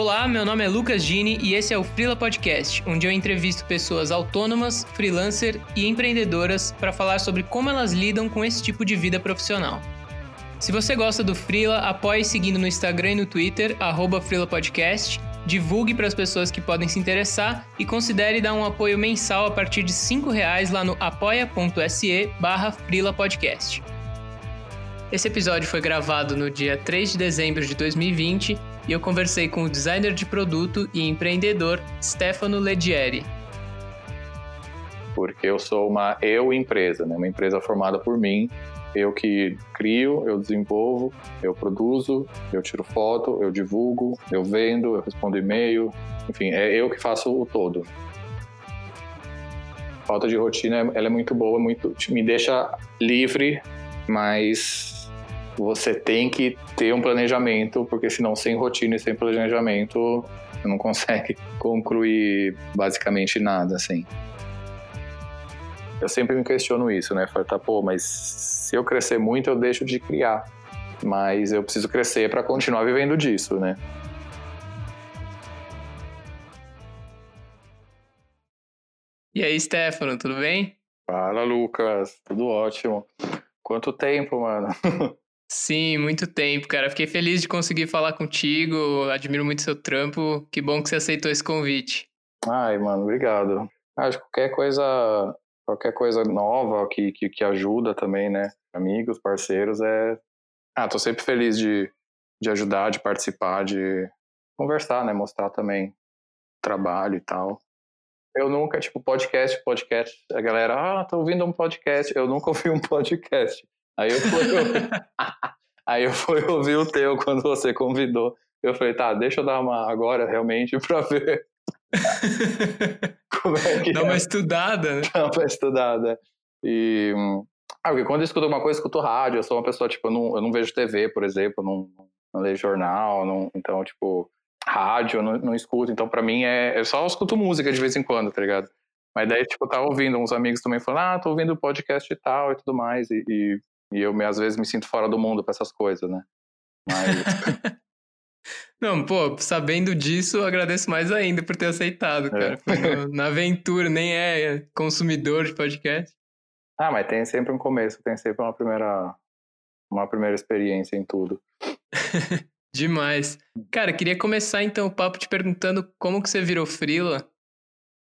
Olá, meu nome é Lucas Gini e esse é o Freela Podcast, onde eu entrevisto pessoas autônomas, freelancer e empreendedoras para falar sobre como elas lidam com esse tipo de vida profissional. Se você gosta do Freela, apoie seguindo no Instagram e no Twitter, arroba Podcast, divulgue para as pessoas que podem se interessar e considere dar um apoio mensal a partir de R$ reais lá no apoia.se barra. Esse episódio foi gravado no dia 3 de dezembro de 2020 e eu conversei com o designer de produto e empreendedor Stefano Ledieri. Porque eu sou uma eu empresa, né? uma empresa formada por mim, eu que crio, eu desenvolvo, eu produzo, eu tiro foto, eu divulgo, eu vendo, eu respondo e-mail, enfim, é eu que faço o todo. Falta de rotina, ela é muito boa, muito me deixa livre, mas você tem que ter um planejamento, porque senão sem rotina e sem planejamento você não consegue concluir basicamente nada, assim. Eu sempre me questiono isso, né? Falo, tá, pô, mas se eu crescer muito, eu deixo de criar. Mas eu preciso crescer para continuar vivendo disso, né? E aí, Stefano, tudo bem? Fala, Lucas. Tudo ótimo. Quanto tempo, mano? Sim, muito tempo, cara. Fiquei feliz de conseguir falar contigo. Admiro muito seu trampo. Que bom que você aceitou esse convite. Ai, mano, obrigado. Acho que qualquer coisa, qualquer coisa nova que, que, que ajuda também, né? Amigos, parceiros, é. Ah, tô sempre feliz de, de ajudar, de participar, de conversar, né? Mostrar também trabalho e tal. Eu nunca, tipo, podcast, podcast, a galera, ah, tô ouvindo um podcast. Eu nunca ouvi um podcast. Aí eu fui, aí eu fui ouvir o teu quando você convidou. Eu falei, tá, deixa eu dar uma agora realmente pra ver como é que Dá é. uma estudada, né? Dá uma estudada. E. Ah, porque quando eu escuto alguma coisa, eu escuto rádio. Eu sou uma pessoa, tipo, eu não, eu não vejo TV, por exemplo, não, não leio jornal, não, então, tipo, rádio eu não, não escuto. Então, pra mim, é. Eu só escuto música de vez em quando, tá ligado? Mas daí, tipo, eu tava ouvindo uns amigos também falando, ah, tô ouvindo podcast e tal e tudo mais. E, e e eu, às vezes, me sinto fora do mundo para essas coisas, né? Mas... Não, pô, sabendo disso, agradeço mais ainda por ter aceitado, é. cara. É. Na aventura, nem é consumidor de podcast. Ah, mas tem sempre um começo, tem sempre uma primeira, uma primeira experiência em tudo. Demais. Cara, queria começar então o papo te perguntando como que você virou frila.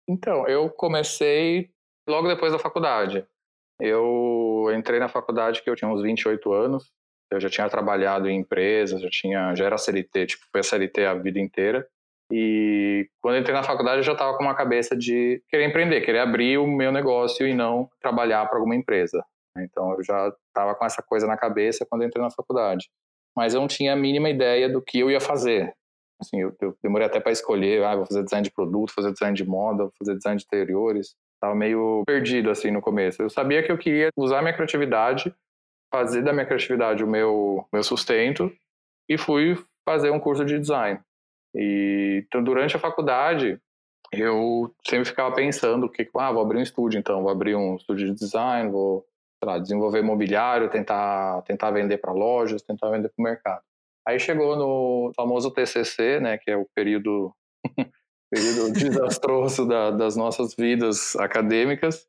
Então, eu comecei logo depois da faculdade. Eu entrei na faculdade que eu tinha uns 28 anos. Eu já tinha trabalhado em empresas, já tinha, já era CLT, tipo, foi a CLT a vida inteira. E quando entrei na faculdade, eu já estava com uma cabeça de querer empreender, querer abrir o meu negócio e não trabalhar para alguma empresa. Então eu já estava com essa coisa na cabeça quando entrei na faculdade. Mas eu não tinha a mínima ideia do que eu ia fazer. Assim, eu, eu demorei até para escolher, ah, vou fazer design de produto, fazer design de moda, vou fazer design de interiores. Tava meio perdido assim no começo. Eu sabia que eu queria usar minha criatividade, fazer da minha criatividade o meu meu sustento e fui fazer um curso de design. E então durante a faculdade eu sempre ficava pensando que ah, vou abrir um estúdio então, vou abrir um estúdio de design, vou lá, desenvolver mobiliário, tentar tentar vender para lojas, tentar vender para o mercado. Aí chegou no famoso TCC, né, que é o período período desastroso da, das nossas vidas acadêmicas.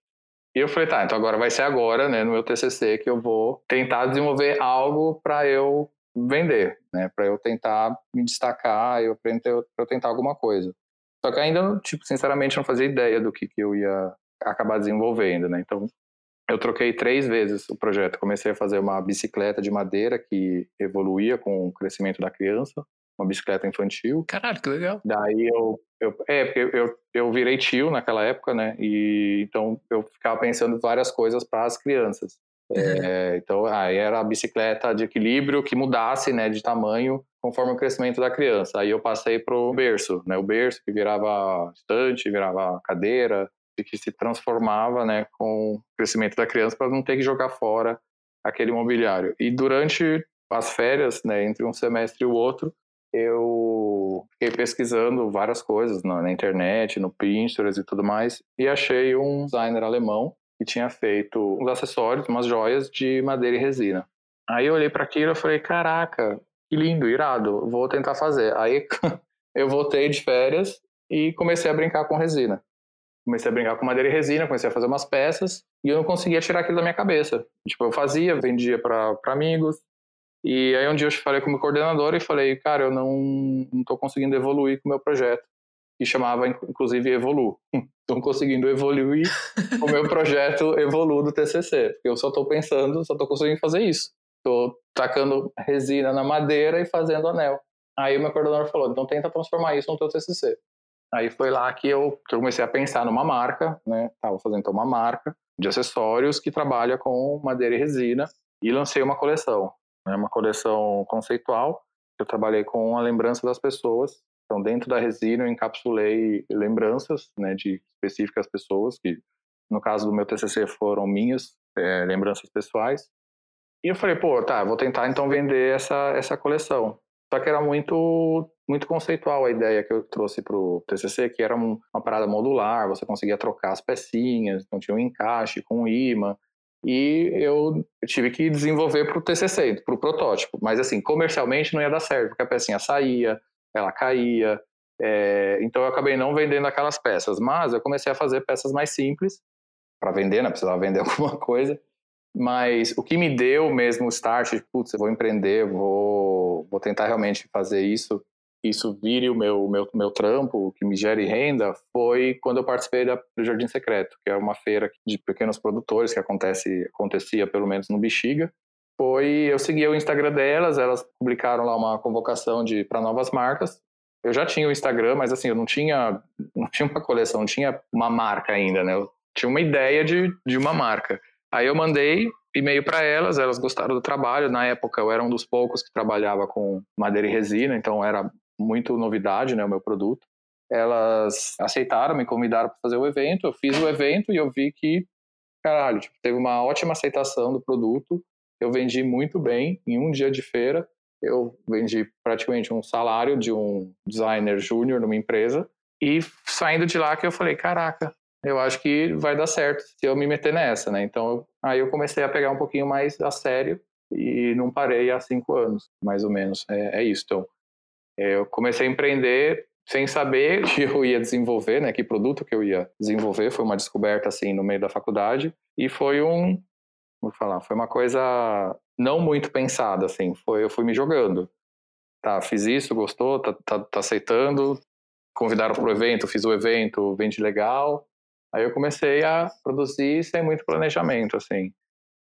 E eu falei, tá, então agora vai ser agora, né, no meu TCC, que eu vou tentar desenvolver algo para eu vender, né, para eu tentar me destacar, eu para eu tentar alguma coisa. Só que ainda, tipo, sinceramente, não fazia ideia do que, que eu ia acabar desenvolvendo, né. Então, eu troquei três vezes o projeto. Comecei a fazer uma bicicleta de madeira que evoluía com o crescimento da criança uma bicicleta infantil. Caralho, que legal. Daí eu, eu é, porque eu, eu virei tio naquela época, né? E então eu ficava pensando várias coisas para as crianças. É, então aí era a bicicleta de equilíbrio que mudasse, né, de tamanho conforme o crescimento da criança. Aí eu passei pro berço, né? O berço que virava estante, virava cadeira, e que se transformava, né, com o crescimento da criança para não ter que jogar fora aquele mobiliário. E durante as férias, né, entre um semestre e o outro, eu fiquei pesquisando várias coisas na, na, internet, no Pinterest e tudo mais, e achei um designer alemão que tinha feito uns acessórios, umas joias de madeira e resina. Aí eu olhei para aquilo e falei, caraca, que lindo, irado, vou tentar fazer. Aí eu voltei de férias e comecei a brincar com resina. Comecei a brincar com madeira e resina, comecei a fazer umas peças e eu não conseguia tirar aquilo da minha cabeça. Tipo, eu fazia, vendia para amigos. E aí um dia eu falei com o meu coordenador e falei, cara, eu não, tô conseguindo evoluir com o meu projeto. E chamava, inclusive, Evolu. Estou conseguindo evoluir o meu projeto Evolu do TCC. Porque eu só estou pensando, só estou conseguindo fazer isso. Estou tacando resina na madeira e fazendo anel. Aí o meu coordenador falou, então tenta transformar isso no teu TCC. Aí foi lá que eu, que eu comecei a pensar numa marca, né? Tava fazendo então uma marca de acessórios que trabalha com madeira e resina e lancei uma coleção, né? Uma coleção conceitual. Eu trabalhei com a lembrança das pessoas. Então, dentro da resina, eu encapsulei lembranças, né, de específicas pessoas que, no caso do meu TCC, foram minhas é, lembranças pessoais. E eu falei, pô, tá, vou tentar então vender essa essa coleção. Só que era muito muito conceitual a ideia que eu trouxe para o TCC, que era um, uma parada modular, você conseguia trocar as pecinhas, então tinha um encaixe com um imã, e eu tive que desenvolver para o TCC, para o protótipo. Mas assim, comercialmente não ia dar certo, porque a pecinha saía, ela caía, é, então eu acabei não vendendo aquelas peças. Mas eu comecei a fazer peças mais simples para vender, né? Precisava vender alguma coisa. Mas o que me deu mesmo o start, putz, eu vou empreender, vou, vou tentar realmente fazer isso, isso vire o meu, meu, meu trampo, que me gere renda, foi quando eu participei da, do Jardim Secreto, que é uma feira de pequenos produtores que acontece, acontecia pelo menos no Bexiga. Foi, eu segui o Instagram delas, elas publicaram lá uma convocação de para novas marcas. Eu já tinha o Instagram, mas assim, eu não tinha, não tinha uma coleção, não tinha uma marca ainda, né? Eu tinha uma ideia de, de uma marca. Aí eu mandei e-mail para elas, elas gostaram do trabalho. Na época eu era um dos poucos que trabalhava com madeira e resina, então era muito novidade, né, o meu produto. Elas aceitaram, me convidaram para fazer o evento. Eu fiz o evento e eu vi que, caralho, tipo, teve uma ótima aceitação do produto. Eu vendi muito bem em um dia de feira. Eu vendi praticamente um salário de um designer júnior numa empresa. E saindo de lá que eu falei, caraca, eu acho que vai dar certo se eu me meter nessa, né? Então, aí eu comecei a pegar um pouquinho mais a sério e não parei há cinco anos, mais ou menos. É, é isso. Então, eu comecei a empreender sem saber que eu ia desenvolver, né? Que produto que eu ia desenvolver. Foi uma descoberta, assim, no meio da faculdade. E foi um... Vou falar, foi uma coisa não muito pensada, assim. Foi, eu fui me jogando. Tá, fiz isso, gostou, tá, tá, tá aceitando. Convidaram para o evento, fiz o evento, vende legal Aí eu comecei a produzir sem muito planejamento, assim.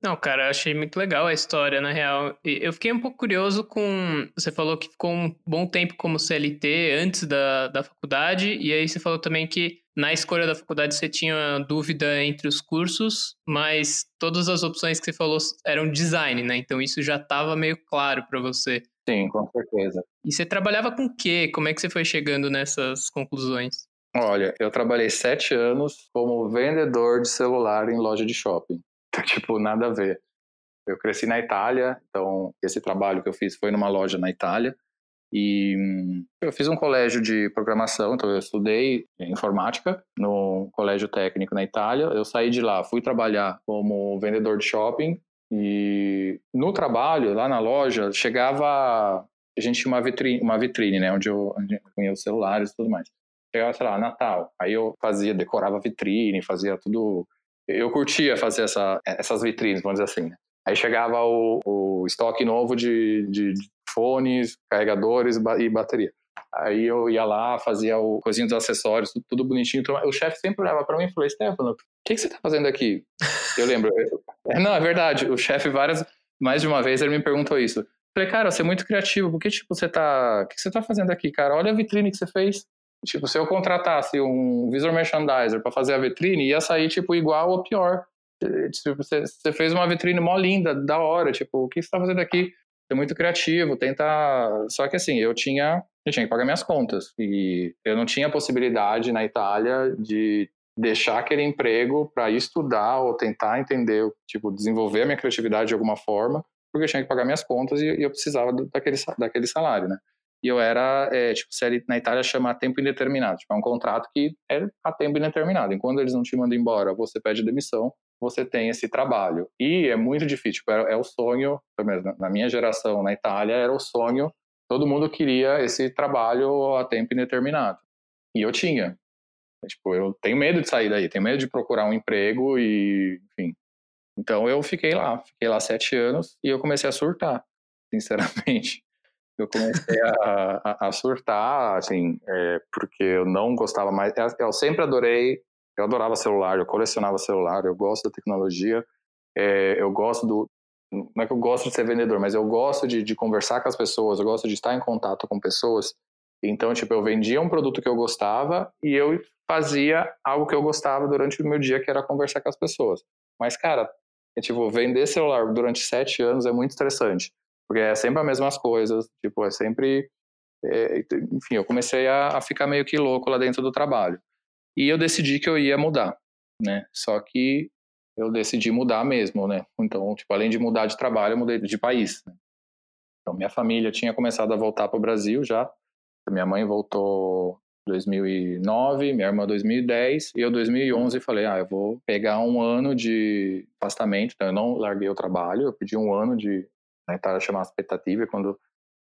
Não, cara, eu achei muito legal a história, na real. Eu fiquei um pouco curioso com. Você falou que ficou um bom tempo como CLT antes da, da faculdade, e aí você falou também que na escolha da faculdade você tinha dúvida entre os cursos, mas todas as opções que você falou eram design, né? Então isso já estava meio claro para você. Sim, com certeza. E você trabalhava com o quê? Como é que você foi chegando nessas conclusões? Olha, eu trabalhei sete anos como vendedor de celular em loja de shopping. Então, tipo, nada a ver. Eu cresci na Itália, então esse trabalho que eu fiz foi numa loja na Itália. E hum, eu fiz um colégio de programação, então eu estudei informática no colégio técnico na Itália. Eu saí de lá, fui trabalhar como vendedor de shopping. E no trabalho, lá na loja, chegava. A gente tinha uma vitrine, uma vitrine né? Onde eu, punha os celulares e tudo mais chegava, sei lá, Natal. Aí eu fazia, decorava vitrine, fazia tudo. Eu curtia fazer essa, essas vitrines, vamos dizer assim. Né? Aí chegava o, o estoque novo de, de, fones, carregadores e bateria. Aí eu ia lá, fazia o coisinho dos acessórios, tudo, tudo bonitinho. Então, o chefe sempre olhava para mim e falou: Stefano, o que, que você tá fazendo aqui? Eu lembro. Eu, não, é verdade. O chefe, várias, mais de uma vez, ele me perguntou isso. Eu falei, cara, você é muito criativo. Por que, tipo, você tá. O que você tá fazendo aqui, cara? Olha a vitrine que você fez. Tipo, se eu contratasse um visual merchandiser para fazer a vitrine, ia sair, tipo, igual ou pior. Tipo, você, você fez uma vitrine mó linda, da hora, tipo, o que você está fazendo aqui? É muito criativo, tenta... Só que assim, eu tinha, eu tinha que pagar minhas contas. E eu não tinha possibilidade na Itália de deixar aquele emprego para estudar ou tentar entender, tipo, desenvolver a minha criatividade de alguma forma, porque eu tinha que pagar minhas contas e, eu precisava daquele, daquele salário, né? E eu era, é, tipo, na Itália chama tempo indeterminado, tipo, é um contrato que é a tempo indeterminado. Enquanto eles não te mandam embora, você pede demissão, você tem esse trabalho. E é muito difícil, tipo, é, é o sonho, pelo menos na minha geração na Itália, era o sonho todo mundo queria esse trabalho a tempo indeterminado. E eu tinha. Tipo, eu tenho medo de sair daí, tenho medo de procurar um emprego e, enfim. Então eu fiquei lá, fiquei lá sete anos e eu comecei a surtar, sinceramente. Eu comecei a, a, a surtar, assim, é, porque eu não gostava mais. Eu sempre adorei, eu adorava celular, eu colecionava celular, eu gosto da tecnologia, é, eu gosto do. Não é que eu gosto de ser vendedor, mas eu gosto de, de conversar com as pessoas, eu gosto de estar em contato com pessoas. Então, tipo, eu vendia um produto que eu gostava e eu fazia algo que eu gostava durante o meu dia, que era conversar com as pessoas. Mas, cara, é, tipo, vender celular durante sete anos é muito estressante, porque é sempre as mesmas coisas, tipo, é sempre... É, enfim, eu comecei a, a ficar meio que louco lá dentro do trabalho. E eu decidi que eu ia mudar, né? Só que eu decidi mudar mesmo, né? Então, tipo, além de mudar de trabalho, eu mudei de país. Né? Então, minha família tinha começado a voltar para o Brasil já. Minha mãe voltou 2009, minha irmã 2010 e eu 2011 falei, ah, eu vou pegar um ano de afastamento, então eu não larguei o trabalho, eu pedi um ano de, né, tá chamada expectativa, quando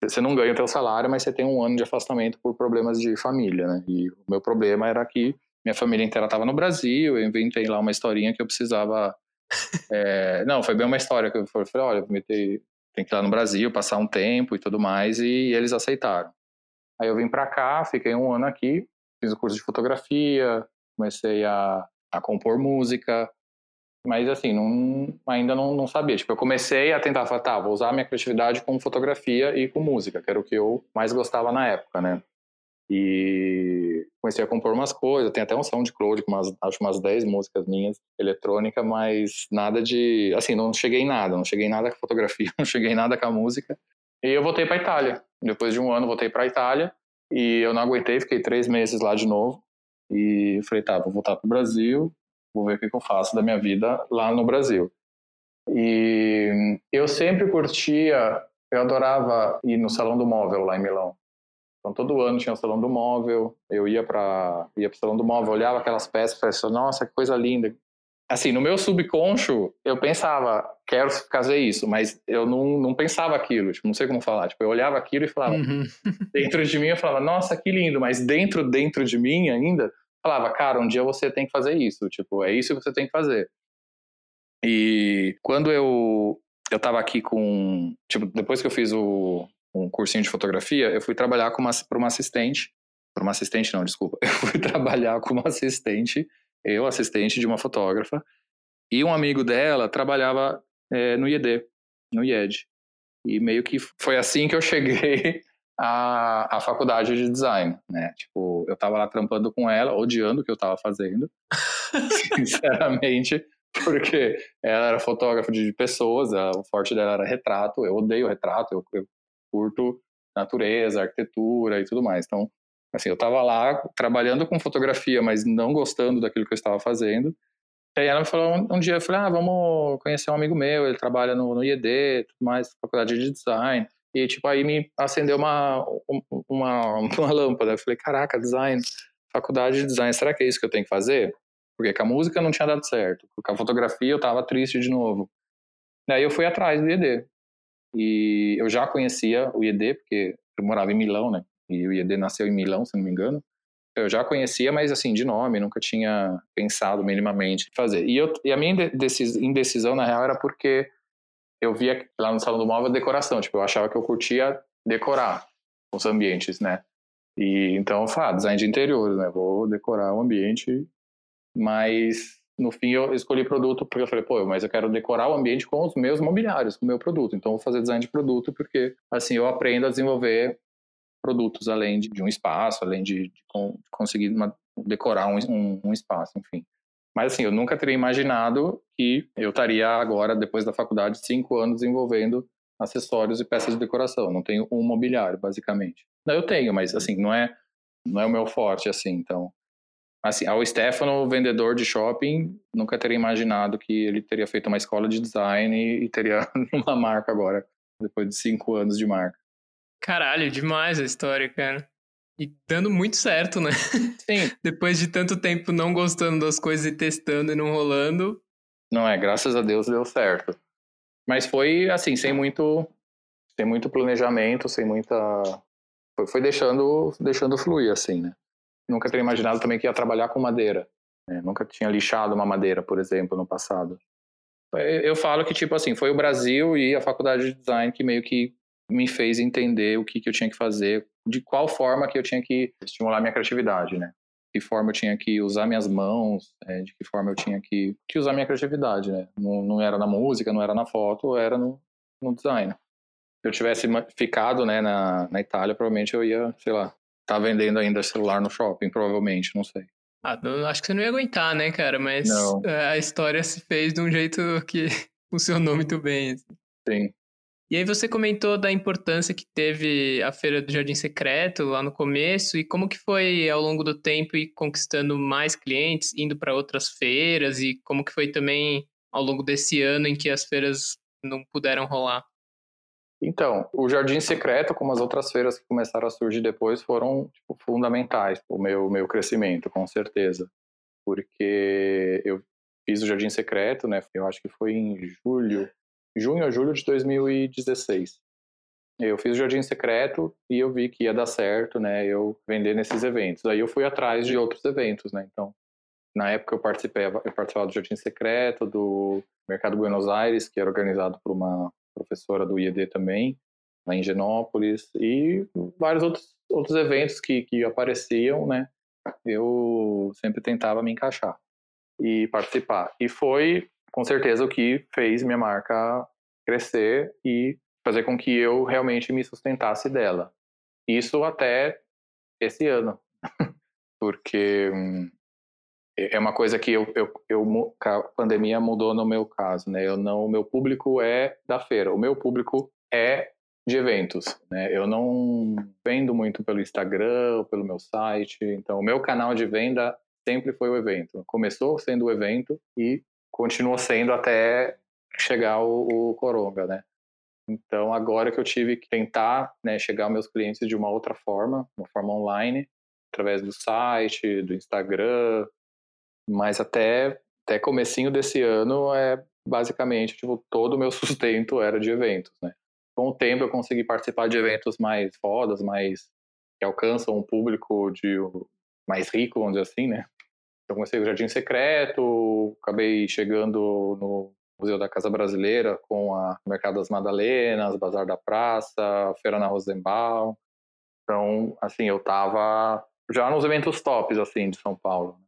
você não ganha o teu salário, mas você tem um ano de afastamento por problemas de família, né, e o meu problema era que minha família inteira estava no Brasil, eu inventei lá uma historinha que eu precisava, é, não, foi bem uma história que eu falei, olha, eu tem que ir lá no Brasil, passar um tempo e tudo mais, e eles aceitaram. Aí eu vim para cá, fiquei um ano aqui, fiz o curso de fotografia, comecei a, a compor música, mas assim, não, ainda não, não sabia. Tipo, eu comecei a tentar falar, tá, vou usar minha criatividade com fotografia e com música, que era o que eu mais gostava na época, né? E comecei a compor umas coisas, tem até um SoundCloud com umas, acho umas 10 músicas minhas, eletrônica, mas nada de, assim, não cheguei em nada, não cheguei em nada com fotografia, não cheguei em nada com a música. E eu voltei para Itália. Depois de um ano, voltei para Itália e eu não aguentei, fiquei três meses lá de novo. E falei, tá, vou voltar para o Brasil, vou ver o que, que eu faço da minha vida lá no Brasil. E eu sempre curtia, eu adorava ir no Salão do Móvel lá em Milão. Então todo ano tinha o Salão do Móvel, eu ia para ia o Salão do Móvel, olhava aquelas peças e falava assim, nossa, que coisa linda, assim, no meu subconscio, eu pensava, quero fazer isso, mas eu não, não pensava aquilo, tipo, não sei como falar. Tipo, eu olhava aquilo e falava, uhum. dentro de mim eu falava, nossa, que lindo, mas dentro, dentro de mim ainda, falava, cara, um dia você tem que fazer isso, tipo, é isso que você tem que fazer. E quando eu, eu tava aqui com, tipo, depois que eu fiz o, um cursinho de fotografia, eu fui trabalhar com uma, para uma assistente, para uma assistente não, desculpa, eu fui trabalhar com uma assistente eu, assistente de uma fotógrafa, e um amigo dela trabalhava é, no IED, no IED. E meio que foi assim que eu cheguei à, à faculdade de design, né? Tipo, eu tava lá trampando com ela, odiando o que eu tava fazendo, sinceramente, porque ela era fotógrafa de pessoas, o forte dela era retrato, eu odeio retrato, eu, eu curto natureza, arquitetura e tudo mais. Então, Assim, eu estava lá trabalhando com fotografia, mas não gostando daquilo que eu estava fazendo. E aí ela me falou um, um dia, eu falei, ah, vamos conhecer um amigo meu, ele trabalha no, no IED, tudo mais, faculdade de design. E, tipo, aí me acendeu uma, uma, uma lâmpada. Eu falei, caraca, design, faculdade de design, será que é isso que eu tenho que fazer? Porque com a música não tinha dado certo. Com a fotografia eu tava triste de novo. Daí eu fui atrás do IED. E eu já conhecia o IED, porque eu morava em Milão, né? e o IED nasceu em Milão, se não me engano. Eu já conhecia, mas assim, de nome, nunca tinha pensado minimamente em fazer. E, eu, e a minha indecisão, na real, era porque eu via lá no Salão do Móvel decoração, tipo, eu achava que eu curtia decorar os ambientes, né? E então eu falei, ah, design de interiores, né? Vou decorar o ambiente, mas no fim eu escolhi produto porque eu falei, pô, mas eu quero decorar o ambiente com os meus mobiliários, com o meu produto. Então eu vou fazer design de produto porque assim eu aprendo a desenvolver produtos, além de, de um espaço, além de, de, conseguir uma, decorar um, um, um, espaço, enfim. Mas assim, eu nunca teria imaginado que eu estaria agora, depois da faculdade, cinco anos desenvolvendo acessórios e peças de decoração. Não tenho um mobiliário, basicamente. Não, eu tenho, mas assim, não é, não é o meu forte, assim, então... Assim, ao Stefano, vendedor de shopping, nunca teria imaginado que ele teria feito uma escola de design e teria uma marca agora, depois de cinco anos de marca. Caralho, demais a história, cara. E dando muito certo, né? Sim. Depois de tanto tempo não gostando das coisas e testando e não rolando. Não é, graças a Deus deu certo. Mas foi assim, sem muito sem muito planejamento, sem muita. Foi, foi deixando, deixando fluir, assim, né? Nunca teria imaginado também que ia trabalhar com madeira. Né? Nunca tinha lixado uma madeira, por exemplo, no passado. Eu falo que, tipo assim, foi o Brasil e a faculdade de design que meio que me fez entender o que, que eu tinha que fazer, de qual forma que eu tinha que estimular minha criatividade, né? De que forma eu tinha que usar minhas mãos, é, de que forma eu tinha que, que usar minha criatividade, né? Não, não era na música, não era na foto, era no, no design. Se eu tivesse ficado né, na, na Itália, provavelmente eu ia, sei lá, tá vendendo ainda celular no shopping, provavelmente, não sei. Ah, acho que você não ia aguentar, né, cara? Mas não. É, a história se fez de um jeito que funcionou muito bem. Assim. Sim. E aí você comentou da importância que teve a Feira do Jardim Secreto lá no começo e como que foi ao longo do tempo ir conquistando mais clientes, indo para outras feiras e como que foi também ao longo desse ano em que as feiras não puderam rolar. Então, o Jardim Secreto, como as outras feiras que começaram a surgir depois, foram tipo, fundamentais para o meu, meu crescimento, com certeza. Porque eu fiz o Jardim Secreto, né? Eu acho que foi em julho junho a julho de 2016. Eu fiz o Jardim Secreto e eu vi que ia dar certo, né, eu vender nesses eventos. Aí eu fui atrás de outros eventos, né, então na época eu participei, eu participava do Jardim Secreto, do Mercado Buenos Aires, que era organizado por uma professora do IED também, lá em Genópolis, e vários outros, outros eventos que, que apareciam, né, eu sempre tentava me encaixar e participar. E foi com certeza o que fez minha marca crescer e fazer com que eu realmente me sustentasse dela. Isso até esse ano, porque hum, é uma coisa que eu, eu, eu, a pandemia mudou no meu caso, né? Eu não, o meu público é da feira, o meu público é de eventos, né? Eu não vendo muito pelo Instagram, pelo meu site, então o meu canal de venda sempre foi o evento. Começou sendo o evento e continuou sendo até chegar o, o Coronga, né? Então, agora que eu tive que tentar né, chegar aos meus clientes de uma outra forma, uma forma online, através do site, do Instagram, mas até, até comecinho desse ano, é basicamente, tipo, todo o meu sustento era de eventos, né? Com o tempo eu consegui participar de eventos mais fodas, mais que alcançam um público de mais rico, vamos dizer assim, né? Então comecei o Jardim Secreto, acabei chegando no Museu da Casa Brasileira com a Mercado das Madalenas, Bazar da Praça, Feira na Rosenbaum. Então, assim, eu tava já nos eventos tops, assim, de São Paulo.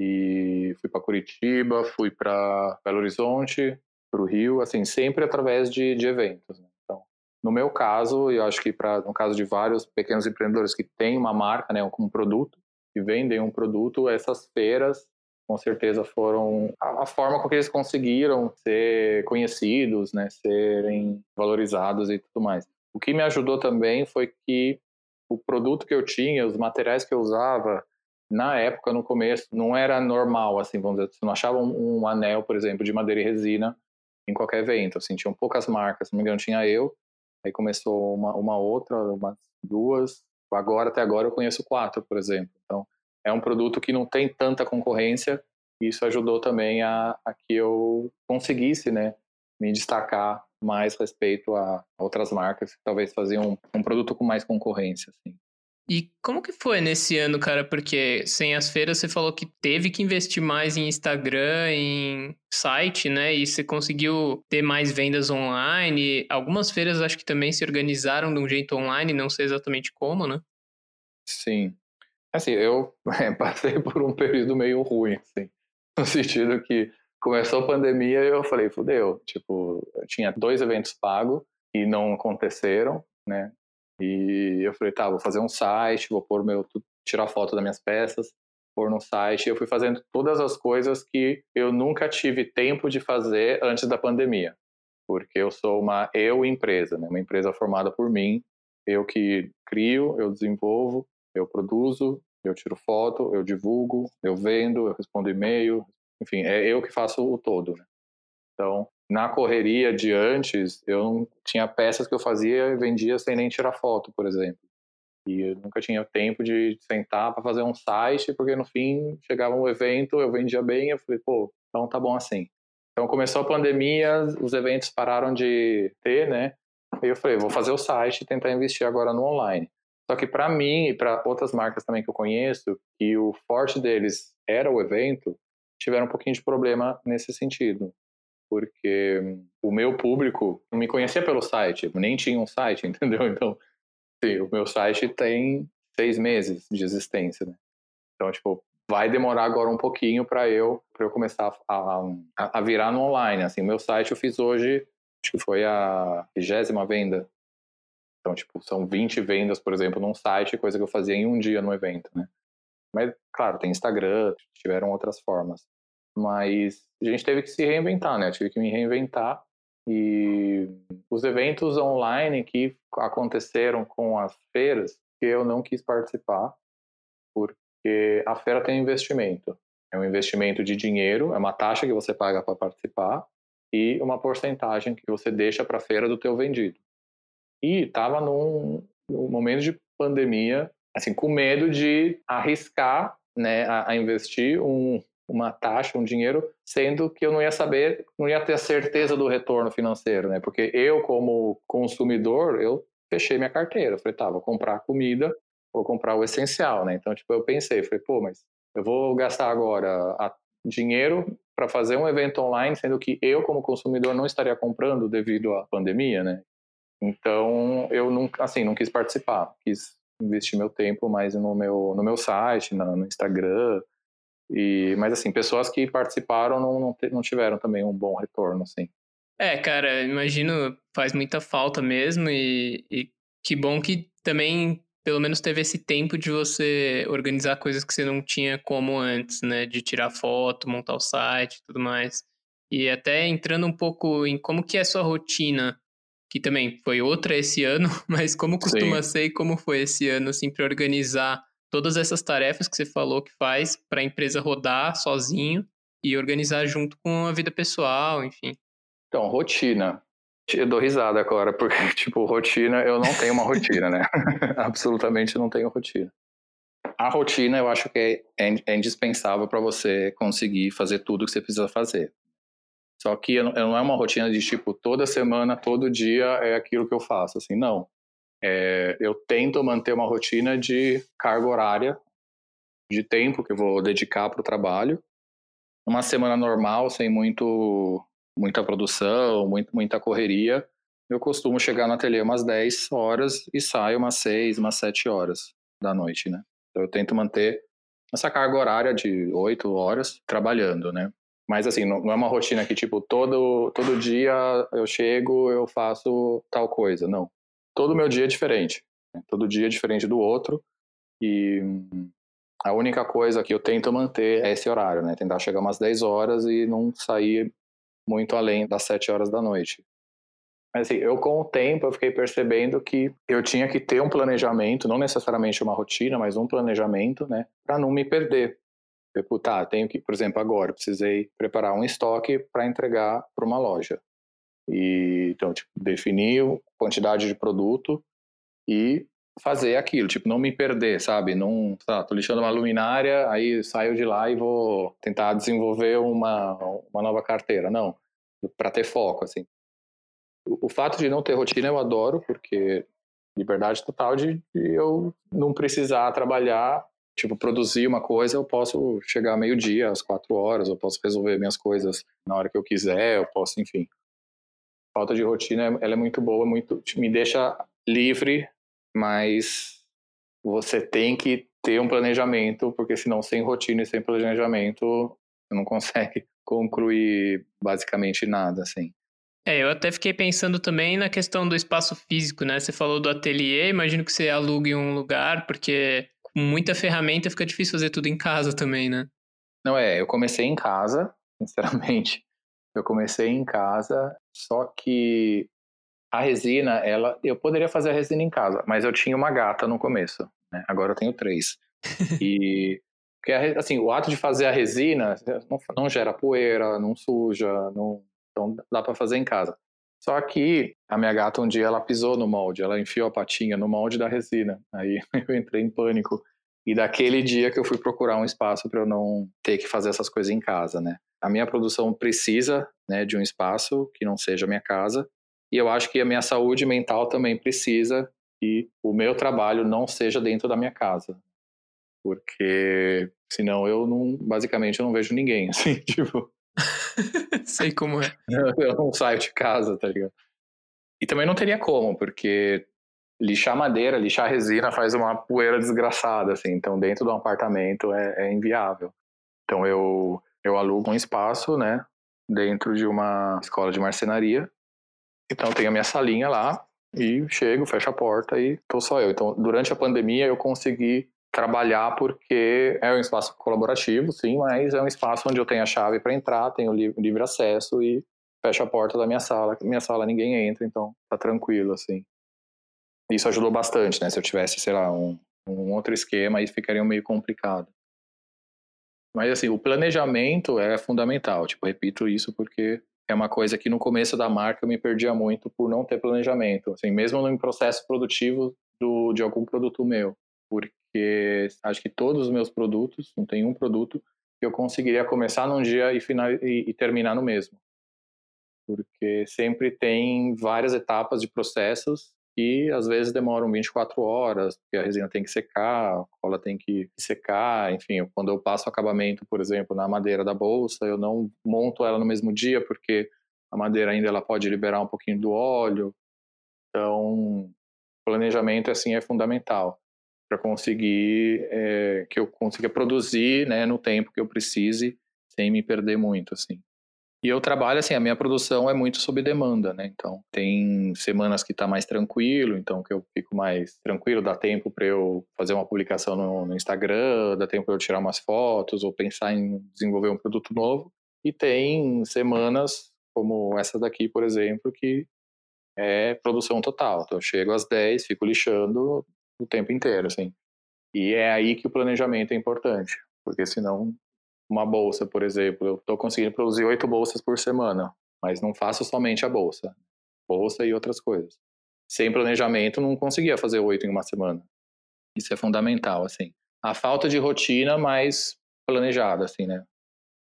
E fui para Curitiba, fui para Belo Horizonte, para o Rio, assim, sempre através de, de eventos. Né? Então, no meu caso, e eu acho que para no caso de vários pequenos empreendedores que têm uma marca, né, um produto, que vendem um produto, essas feiras com certeza foram a, forma com que eles conseguiram ser conhecidos, né, serem valorizados e tudo mais. O que me ajudou também foi que o produto que eu tinha, os materiais que eu usava, na época, no começo, não era normal, assim, vamos dizer, você não achava um, um anel, por exemplo, de madeira e resina em qualquer evento, assim, tinham poucas marcas, se não me engano, tinha eu, aí começou uma, uma outra, umas duas, agora, até agora, eu conheço quatro, por exemplo, então, é um produto que não tem tanta concorrência e isso ajudou também a, a que eu conseguisse, né, me destacar mais respeito a outras marcas que talvez faziam um, um produto com mais concorrência, assim. E como que foi nesse ano, cara? Porque sem as feiras você falou que teve que investir mais em Instagram, em site, né? E você conseguiu ter mais vendas online. Algumas feiras acho que também se organizaram de um jeito online, não sei exatamente como, né? Sim. Assim, eu é, passei por um período meio ruim, assim, no sentido que começou a pandemia e eu falei, fudeu, tipo, eu tinha dois eventos pagos e não aconteceram, né? E eu falei, tá, vou fazer um site, vou pôr meu, tirar foto das minhas peças, pôr no site. Eu fui fazendo todas as coisas que eu nunca tive tempo de fazer antes da pandemia, porque eu sou uma eu empresa, né? Uma empresa formada por mim, eu que crio, eu desenvolvo, eu produzo, eu tiro foto, eu divulgo, eu vendo, eu respondo e-mail, enfim, é eu que faço o todo. Né? Então, na correria de antes, eu tinha peças que eu fazia e vendia sem nem tirar foto, por exemplo. E eu nunca tinha tempo de sentar para fazer um site, porque no fim chegava um evento, eu vendia bem, eu falei, pô, então tá bom assim. Então começou a pandemia, os eventos pararam de ter, né? E eu falei, vou fazer o site e tentar investir agora no online. Só que para mim e para outras marcas também que eu conheço, que o forte deles era o evento, tiveram um pouquinho de problema nesse sentido. Porque o meu público não me conhecia pelo site, nem tinha um site, entendeu? Então, sim, o meu site tem seis meses de existência, né? Então, tipo, vai demorar agora um pouquinho para eu para eu começar a, a, a, virar no online. Assim, meu site eu fiz hoje, acho que foi a vigésima venda então, tipo, são 20 vendas, por exemplo, num site, coisa que eu fazia em um dia no evento, né? Mas, claro, tem Instagram, tiveram outras formas. Mas a gente teve que se reinventar, né? Eu tive que me reinventar. E os eventos online que aconteceram com as feiras, que eu não quis participar, porque a feira tem investimento. É um investimento de dinheiro, é uma taxa que você paga para participar e uma porcentagem que você deixa para a feira do teu vendido. E estava num, num, momento de pandemia, assim, com medo de arriscar, né, a, a investir um, uma taxa, um dinheiro, sendo que eu não ia saber, não ia ter a certeza do retorno financeiro, né? Porque eu, como consumidor, eu fechei minha carteira. falei, tá, vou comprar comida, vou comprar o essencial, né? Então, tipo, eu pensei, falei, pô, mas eu vou gastar agora dinheiro para fazer um evento online, sendo que eu, como consumidor, não estaria comprando devido à pandemia, né? Então, eu nunca, assim, não quis participar. Quis investir meu tempo mais no meu, no meu site, no Instagram. E, mas, assim, pessoas que participaram não, não, não tiveram também um bom retorno, assim. É, cara, imagino, faz muita falta mesmo. E, e que bom que também, pelo menos, teve esse tempo de você organizar coisas que você não tinha como antes, né? De tirar foto, montar o site e tudo mais. E até entrando um pouco em como que é a sua rotina que também foi outra esse ano, mas como costuma Sim. ser e como foi esse ano, assim, para organizar todas essas tarefas que você falou que faz para a empresa rodar sozinho e organizar junto com a vida pessoal, enfim. Então, rotina. Eu dou risada agora, porque, tipo, rotina, eu não tenho uma rotina, né? Absolutamente não tenho rotina. A rotina eu acho que é, é, é indispensável para você conseguir fazer tudo que você precisa fazer. Só que não é uma rotina de tipo toda semana, todo dia é aquilo que eu faço, assim, não. É, eu tento manter uma rotina de carga horária, de tempo que eu vou dedicar para o trabalho. Uma semana normal, sem muito, muita produção, muito, muita correria, eu costumo chegar no ateliê umas 10 horas e saio umas 6, umas 7 horas da noite, né? Então eu tento manter essa carga horária de 8 horas trabalhando, né? Mas assim, não, não, é uma rotina que tipo todo todo dia eu chego, eu faço tal coisa, não. Todo meu dia é diferente. Né? Todo dia é diferente do outro e a única coisa que eu tento manter é esse horário, né? Tentar chegar umas 10 horas e não sair muito além das 7 horas da noite. Mas assim, eu com o tempo eu fiquei percebendo que eu tinha que ter um planejamento, não necessariamente uma rotina, mas um planejamento, né, para não me perder. Tipo, tá, tenho que, por exemplo, agora precisei preparar um estoque para entregar para uma loja. E então, tipo, definir quantidade de produto e fazer aquilo, tipo, não me perder, sabe? Não, tá, tô lixando uma luminária, aí saio de lá e vou tentar desenvolver uma, uma nova carteira. Não, para ter foco, assim. O, o, fato de não ter rotina eu adoro, porque liberdade total de, de eu não precisar trabalhar tipo, produzir uma coisa, eu posso chegar meio-dia, às quatro horas, eu posso resolver minhas coisas na hora que eu quiser, eu posso, enfim. Falta de rotina, ela é muito boa, muito, me deixa livre, mas você tem que ter um planejamento, porque senão sem rotina e sem planejamento, você não consegue concluir basicamente nada, assim. É, eu até fiquei pensando também na questão do espaço físico, né? Você falou do ateliê, imagino que você alugue um lugar, porque com muita ferramenta fica difícil fazer tudo em casa também, né? Não é, eu comecei em casa, sinceramente. Eu comecei em casa, só que a resina, ela, eu poderia fazer a resina em casa, mas eu tinha uma gata no começo, né? Agora eu tenho três. e porque assim, o ato de fazer a resina não, não gera poeira, não suja, não, então dá para fazer em casa. Só que a minha gata um dia ela pisou no molde, ela enfiou a patinha no molde da resina. Aí eu entrei em pânico. E daquele dia que eu fui procurar um espaço para eu não ter que fazer essas coisas em casa, né? A minha produção precisa, né, de um espaço que não seja minha casa. E eu acho que a minha saúde mental também precisa que o meu trabalho não seja dentro da minha casa. Porque senão eu não, basicamente eu não vejo ninguém, assim, tipo. Sei como é. Eu não saio de casa, tá ligado? E também não teria como, porque lixar madeira, lixar resina faz uma poeira desgraçada, assim. Então, dentro de um apartamento é, é inviável. Então, eu, eu alugo um espaço, né, dentro de uma escola de marcenaria. Então, tenho a minha salinha lá e chego, fecho a porta e tô só eu. Então, durante a pandemia, eu consegui trabalhar porque é um espaço colaborativo, sim, mas é um espaço onde eu tenho a chave para entrar, tenho livre acesso e fecho a porta da minha sala. Minha sala ninguém entra, então tá tranquilo, assim. Isso ajudou bastante, né? Se eu tivesse, sei lá, um, um outro esquema, aí ficaria meio complicado. Mas, assim, o planejamento é fundamental. Tipo, repito isso porque é uma coisa que no começo da marca eu me perdia muito por não ter planejamento. Assim, mesmo no processo produtivo do, de algum produto meu. Porque acho que todos os meus produtos, não tem um produto que eu conseguiria começar num dia e, final, e, e terminar no mesmo. Porque sempre tem várias etapas de processos e às vezes demoram 24 horas, porque a resina tem que secar, a cola tem que secar, enfim, quando eu passo acabamento, por exemplo, na madeira da bolsa, eu não monto ela no mesmo dia porque a madeira ainda ela pode liberar um pouquinho do óleo. Então, planejamento assim é fundamental para conseguir é, que eu consiga produzir né, no tempo que eu precise sem me perder muito assim e eu trabalho assim a minha produção é muito sob demanda né então tem semanas que está mais tranquilo então que eu fico mais tranquilo dá tempo para eu fazer uma publicação no, no Instagram dá tempo para eu tirar umas fotos ou pensar em desenvolver um produto novo e tem semanas como essa daqui por exemplo que é produção total. Então eu chego às 10, fico lixando, o tempo inteiro, assim. E é aí que o planejamento é importante, porque senão uma bolsa, por exemplo, eu estou conseguindo produzir oito bolsas por semana, mas não faço somente a bolsa, bolsa e outras coisas. Sem planejamento, não conseguia fazer oito em uma semana. Isso é fundamental, assim. A falta de rotina mais planejada, assim, né?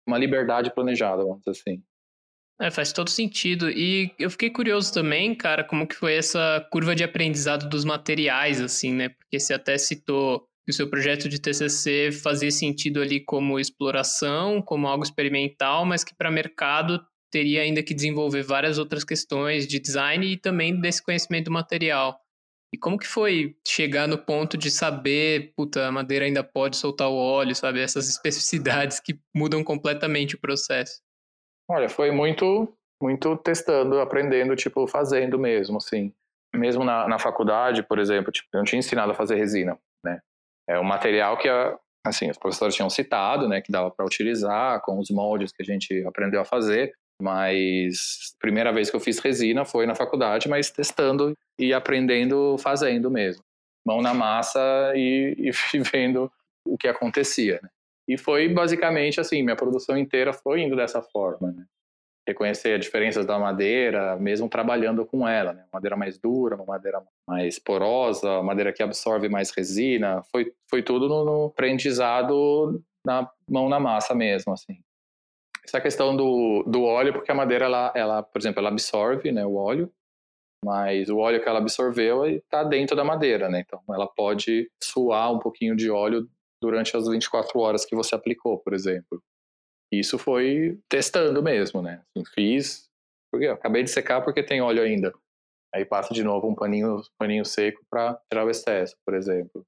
Uma liberdade planejada, vamos dizer assim. É, faz todo sentido. E eu fiquei curioso também, cara, como que foi essa curva de aprendizado dos materiais, assim, né? Porque você até citou que o seu projeto de TCC fazia sentido ali como exploração, como algo experimental, mas que para mercado teria ainda que desenvolver várias outras questões de design e também desse conhecimento do material. E como que foi chegar no ponto de saber, puta, a madeira ainda pode soltar o óleo, sabe? Essas especificidades que mudam completamente o processo. Olha, foi muito, muito testando, aprendendo, tipo, fazendo mesmo, assim. Mesmo na, na faculdade, por exemplo, tipo, eu não tinha ensinado a fazer resina, né? É um material que, assim, os professores tinham citado, né, que dava para utilizar com os moldes que a gente aprendeu a fazer, mas primeira vez que eu fiz resina foi na faculdade, mas testando e aprendendo fazendo mesmo. Mão na massa e, e vendo o que acontecia, né? E foi basicamente assim, minha produção inteira foi indo dessa forma, né? Reconhecer as diferenças da madeira, mesmo trabalhando com ela, né? Madeira mais dura, uma madeira mais porosa, madeira que absorve mais resina, foi, foi tudo no, no aprendizado na mão na massa mesmo, assim. Essa questão do, do óleo, porque a madeira, ela, ela, por exemplo, ela absorve né, o óleo, mas o óleo que ela absorveu está dentro da madeira, né? Então ela pode suar um pouquinho de óleo durante as 24 horas que você aplicou, por exemplo. Isso foi testando mesmo, né? Assim, fiz, porque acabei de secar porque tem óleo ainda. Aí passa de novo um paninho, paninho seco para tirar o excesso, por exemplo.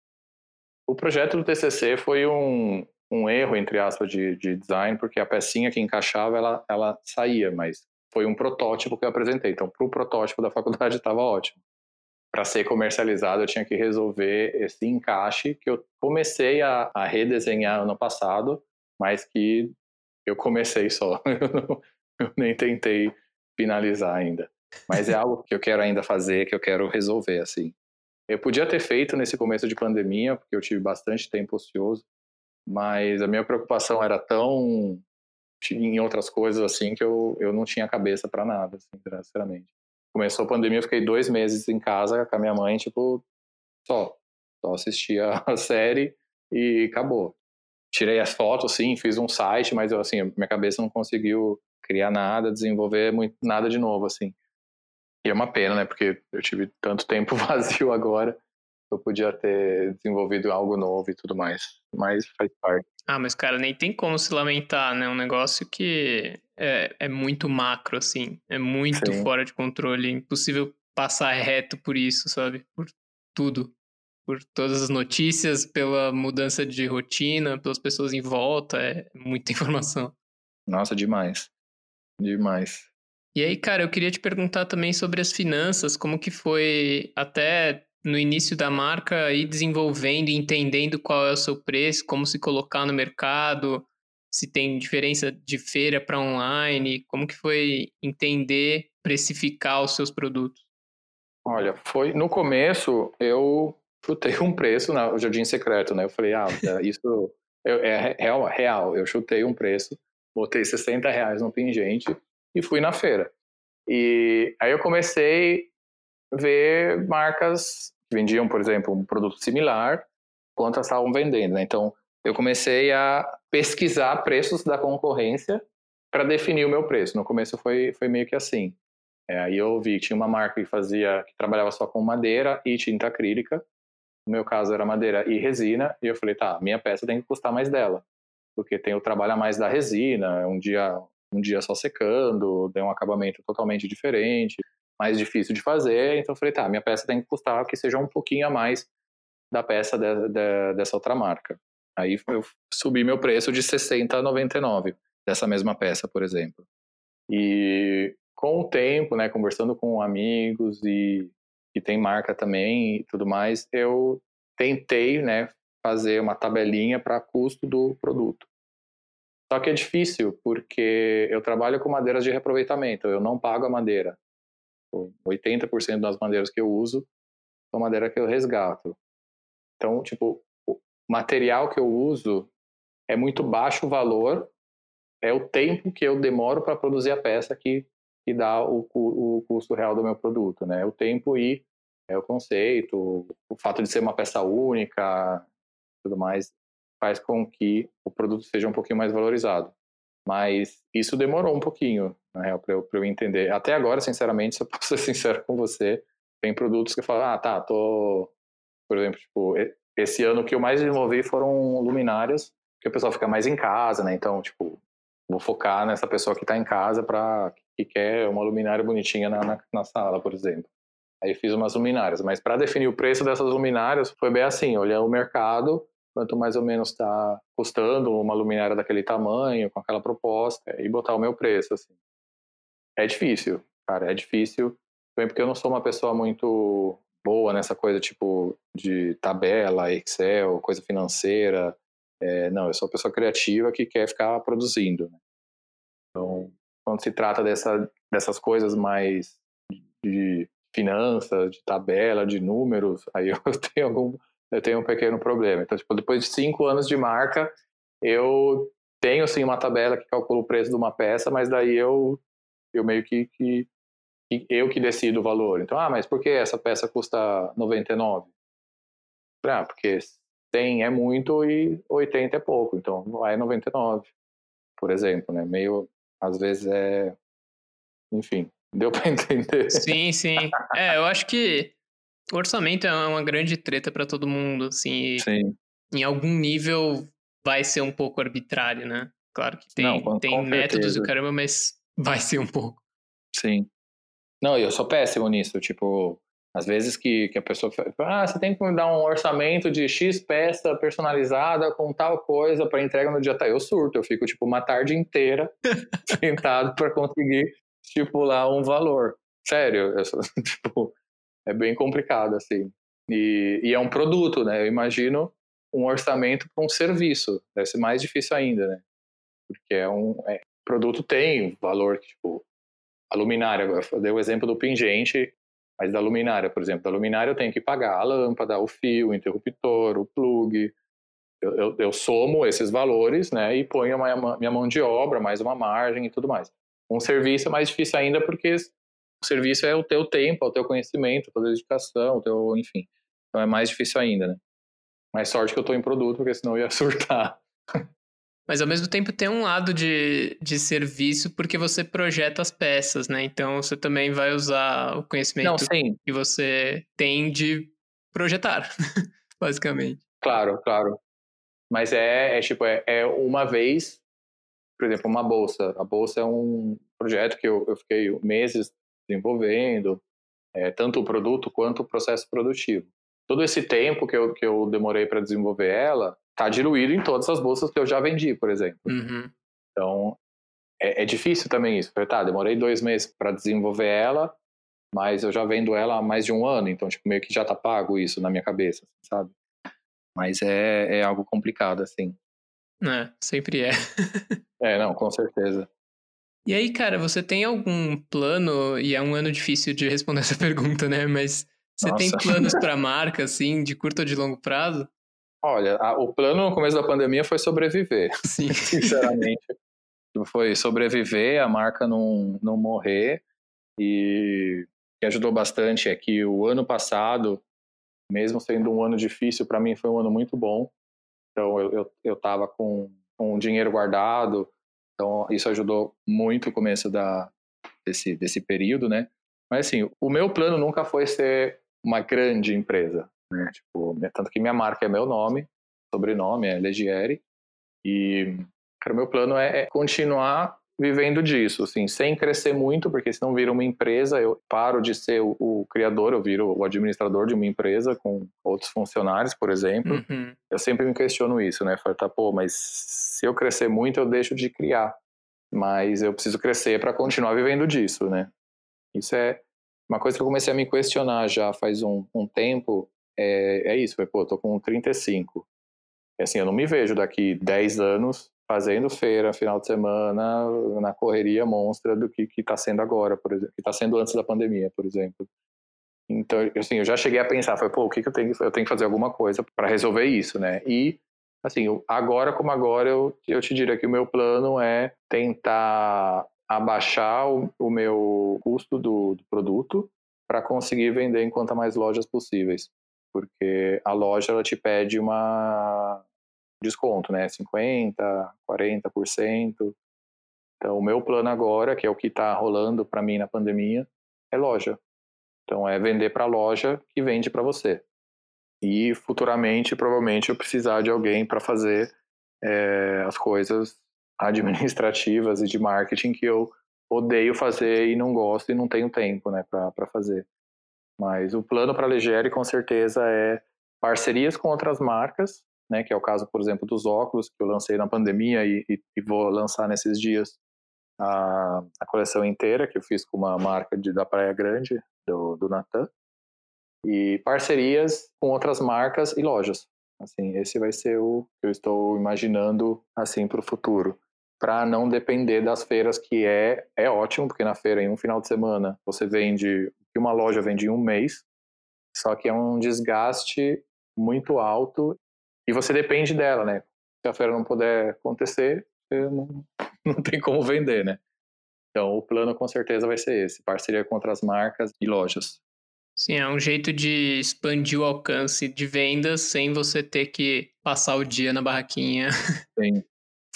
O projeto do TCC foi um, um erro, entre aspas, de, de design, porque a pecinha que encaixava, ela, ela saía, mas foi um protótipo que eu apresentei. Então, para o protótipo da faculdade estava ótimo para ser comercializado, eu tinha que resolver esse encaixe que eu comecei a, a redesenhar ano passado, mas que eu comecei só. eu, não, eu nem tentei finalizar ainda. Mas é algo que eu quero ainda fazer, que eu quero resolver, assim. Eu podia ter feito nesse começo de pandemia, porque eu tive bastante tempo ocioso, mas a minha preocupação era tão em outras coisas assim que eu, eu não tinha cabeça para nada, assim, sinceramente começou a pandemia, eu fiquei dois meses em casa com a minha mãe, tipo, só. Só assistia a série e acabou. Tirei as fotos, sim, fiz um site, mas eu, assim, minha cabeça não conseguiu criar nada, desenvolver muito, nada de novo, assim. E é uma pena, né? Porque eu tive tanto tempo vazio agora. Eu podia ter desenvolvido algo novo e tudo mais. Mas faz parte. Ah, mas cara, nem tem como se lamentar, né? Um negócio que é, é muito macro, assim. É muito Sim. fora de controle. É impossível passar reto por isso, sabe? Por tudo. Por todas as notícias, pela mudança de rotina, pelas pessoas em volta. É muita informação. Nossa, demais. Demais. E aí, cara, eu queria te perguntar também sobre as finanças, como que foi até no início da marca ir desenvolvendo e entendendo qual é o seu preço, como se colocar no mercado, se tem diferença de feira para online, como que foi entender, precificar os seus produtos? Olha, foi no começo eu chutei um preço no Jardim Secreto, né? Eu falei, ah, isso é real, real. Eu chutei um preço, botei 60 reais no pingente e fui na feira. E aí eu comecei a ver marcas que vendiam, por exemplo, um produto similar, quanto estavam vendendo. Né? Então, eu comecei a pesquisar preços da concorrência para definir o meu preço. No começo foi, foi meio que assim. É, aí eu vi que tinha uma marca que fazia, que trabalhava só com madeira e tinta acrílica. No meu caso era madeira e resina. E eu falei, tá, minha peça tem que custar mais dela, porque tem o trabalho a mais da resina. Um dia um dia só secando, deu um acabamento totalmente diferente, mais difícil de fazer. Então eu falei, tá, minha peça tem que custar que seja um pouquinho a mais da peça de, de, dessa outra marca. Aí eu subi meu preço de 60 a 99 dessa mesma peça, por exemplo. E com o tempo, né, conversando com amigos e que tem marca também e tudo mais, eu tentei, né, fazer uma tabelinha para custo do produto. Só que é difícil, porque eu trabalho com madeiras de reaproveitamento, eu não pago a madeira. 80% das madeiras que eu uso são madeira que eu resgato. Então, tipo, o material que eu uso é muito baixo o valor, é o tempo que eu demoro para produzir a peça que, que dá o, o, custo real do meu produto, né? O tempo e é o conceito, o fato de ser uma peça única, tudo mais faz com que o produto seja um pouquinho mais valorizado. Mas isso demorou um pouquinho, na real, para eu, eu entender. Até agora, sinceramente, se eu posso ser sincero com você, tem produtos que eu falo, ah, tá, tô. Por exemplo, tipo, esse ano que eu mais desenvolvi foram luminárias, que o pessoal fica mais em casa, né? Então, tipo, vou focar nessa pessoa que está em casa para que quer uma luminária bonitinha na, na, na, sala, por exemplo. Aí fiz umas luminárias, mas para definir o preço dessas luminárias foi bem assim, olhar o mercado quanto mais ou menos está custando uma luminária daquele tamanho, com aquela proposta, e botar o meu preço, assim. É difícil, cara, é difícil, também porque eu não sou uma pessoa muito boa nessa coisa, tipo, de tabela, Excel, coisa financeira, é, não, eu sou uma pessoa criativa que quer ficar produzindo, né? Então, quando se trata dessa, dessas coisas mais de finanças, de tabela, de números, aí eu tenho algum eu tenho um pequeno problema. Então, tipo, depois de cinco anos de marca, eu tenho sim uma tabela que calcula o preço de uma peça, mas daí eu, eu meio que, que, que eu que decido o valor. Então, ah, mas por que essa peça custa 99? Ah, porque 100 é muito e 80 é pouco, então vai 99, por exemplo, né? Meio, às vezes é, enfim, deu para entender. Sim, sim. É, eu acho que o orçamento é uma grande treta para todo mundo, assim. Sim. Em algum nível vai ser um pouco arbitrário, né? Claro que tem, Não, tem métodos e caramba, mas vai ser um pouco. Sim. Não, eu sou péssimo nisso. Tipo, às vezes que, que a pessoa fala, ah, você tem que me dar um orçamento de X peça personalizada com tal coisa para entrega no dia. Tá, eu surto, eu fico tipo uma tarde inteira sentado para conseguir estipular um valor. Sério, eu sou, tipo, é bem complicado, assim. E, e é um produto, né? Eu imagino um orçamento para um serviço. Deve ser mais difícil ainda, né? Porque é um é, produto tem valor, tipo, a luminária. Eu dei o exemplo do pingente, mas da luminária, por exemplo. Da luminária eu tenho que pagar a lâmpada, o fio, o interruptor, o plug. Eu, eu, eu somo esses valores, né? E ponho a minha, minha mão de obra, mais uma margem e tudo mais. Um serviço é mais difícil ainda porque o serviço é o teu tempo, é o teu conhecimento, a tua dedicação, o teu, enfim. Então é mais difícil ainda, né? Mais sorte que eu estou em produto, porque senão eu ia surtar. Mas ao mesmo tempo tem um lado de, de serviço porque você projeta as peças, né? Então você também vai usar o conhecimento Não, que você tem de projetar, basicamente. Claro, claro. Mas é, é tipo, é, é, uma vez, por exemplo, uma bolsa. A bolsa é um projeto que eu, eu fiquei meses desenvolvendo, é, tanto o produto quanto o processo produtivo. Todo esse tempo que eu, que eu demorei para desenvolver ela está diluído em todas as bolsas que eu já vendi, por exemplo. Uhum. Então, é, é, difícil também isso. Tá, demorei dois meses para desenvolver ela, mas eu já vendo ela há mais de um ano, então, tipo, meio que já tá pago isso na minha cabeça, sabe? Mas é, é algo complicado, assim. É, sempre é. é, não, com certeza. E aí, cara, você tem algum plano, e é um ano difícil de responder essa pergunta, né? Mas você Nossa. tem planos para a marca, assim, de curto ou de longo prazo? Olha, a, o plano no começo da pandemia foi sobreviver. Sim. Sinceramente. foi sobreviver, a marca não, não morrer. E o que ajudou bastante é que o ano passado mesmo sendo um ano difícil, para mim foi um ano muito bom. Então eu eu estava com, com dinheiro guardado, então isso ajudou muito o começo da desse desse período, né? Mas assim, o meu plano nunca foi ser uma grande empresa, né? Tipo, tanto que minha marca é meu nome, sobrenome é Legieri e cara, o meu plano é, é continuar vivendo disso, assim, sem crescer muito, porque se não vira uma empresa, eu paro de ser o, o, criador, eu viro o administrador de uma empresa com outros funcionários, por exemplo. Uhum. Eu sempre me questiono isso, né? Falo, tá, pô, mas se eu crescer muito, eu deixo de criar. Mas eu preciso crescer para continuar vivendo disso, né? Isso é uma coisa que eu comecei a me questionar já faz um, um tempo. É, é isso, pô, eu tô com 35. É assim, eu não me vejo daqui 10 anos fazendo feira final de semana na correria monstra do que está sendo agora, por exemplo, que está sendo antes da pandemia, por exemplo. Então, assim, eu já cheguei a pensar, foi, pô, o que, que eu tenho? Eu tenho que fazer alguma coisa para resolver isso, né? E, assim, agora como agora, eu, eu te diria que o meu plano é tentar abaixar o, o meu custo do, do produto para conseguir vender em quanto mais lojas possíveis. Porque a loja, ela te pede uma, desconto, né? 50%, 40%. Então, o meu plano agora, que é o que está rolando para mim na pandemia, é loja. Então, é vender para a loja que vende para você. E futuramente, provavelmente, eu precisar de alguém para fazer é, as coisas administrativas e de marketing que eu odeio fazer e não gosto e não tenho tempo né, para fazer. Mas o plano para a Legere, com certeza, é parcerias com outras marcas né, que é o caso, por exemplo, dos óculos, que eu lancei na pandemia e, e, e vou lançar nesses dias a, a, coleção inteira, que eu fiz com uma marca de, da Praia Grande, do, do Natan, e parcerias com outras marcas e lojas. Assim, esse vai ser o que eu estou imaginando assim para o futuro, para não depender das feiras, que é é ótimo, porque na feira em um final de semana você vende que uma loja vende em um mês, só que é um desgaste muito alto e você depende dela, né? Se a feira não puder acontecer, não, não tem como vender, né? Então, o plano com certeza vai ser esse: parceria com outras marcas e lojas. Sim, é um jeito de expandir o alcance de vendas sem você ter que passar o dia na barraquinha. Sim.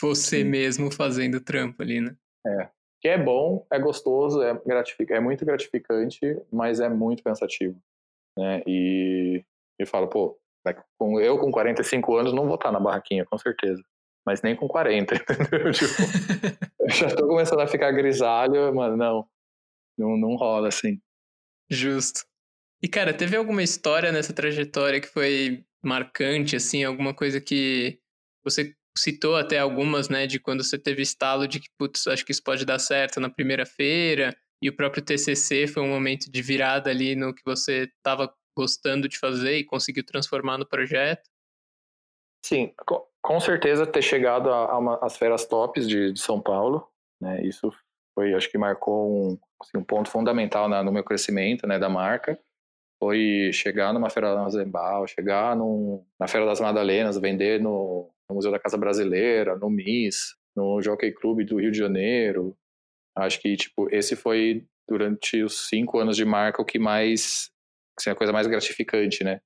Você Sim. mesmo fazendo trampo ali, né? É. Que é bom, é gostoso, é, gratificante, é muito gratificante, mas é muito cansativo. Né? E eu falo, pô, com, eu com 45 anos não vou estar na barraquinha, com certeza. Mas nem com 40, entendeu? Tipo, eu já tô começando a ficar grisalho, mas não, não, não rola assim. Justo. E, cara, teve alguma história nessa trajetória que foi marcante, assim, alguma coisa que você citou até algumas, né, de quando você teve estalo de que, putz, acho que isso pode dar certo na primeira feira, e o próprio TCC foi um momento de virada ali no que você estava gostando de fazer e conseguiu transformar no projeto? Sim, com certeza ter chegado as feras tops de, de, São Paulo, né? Isso foi, acho que marcou um, assim, um ponto fundamental na, no meu crescimento, né, da marca. Foi chegar numa feira da Zembal, chegar num, na Feira das Madalenas, vender no, no Museu da Casa Brasileira, no MIS, no Jockey Club do Rio de Janeiro. Acho que, tipo, esse foi, durante os cinco anos de marca, o que mais assim, a coisa mais gratificante, né?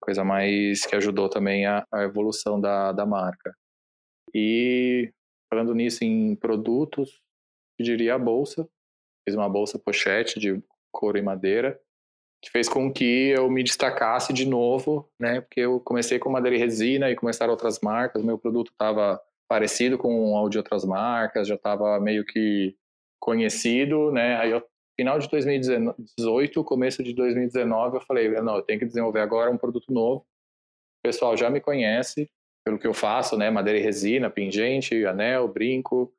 Coisa mais que ajudou também a, a evolução da, da marca. E falando nisso em produtos, eu diria a bolsa. Fiz uma bolsa pochete de couro e madeira, que fez com que eu me destacasse de novo, né? Porque eu comecei com madeira e resina e começaram outras marcas, meu produto estava parecido com o de outras marcas, já estava meio que conhecido, né? Aí, eu, final de 2018, começo de 2019, eu falei, não, eu tenho que desenvolver agora um produto novo. O pessoal já me conhece pelo que eu faço, né? Madeira e resina, pingente, anel, brinco.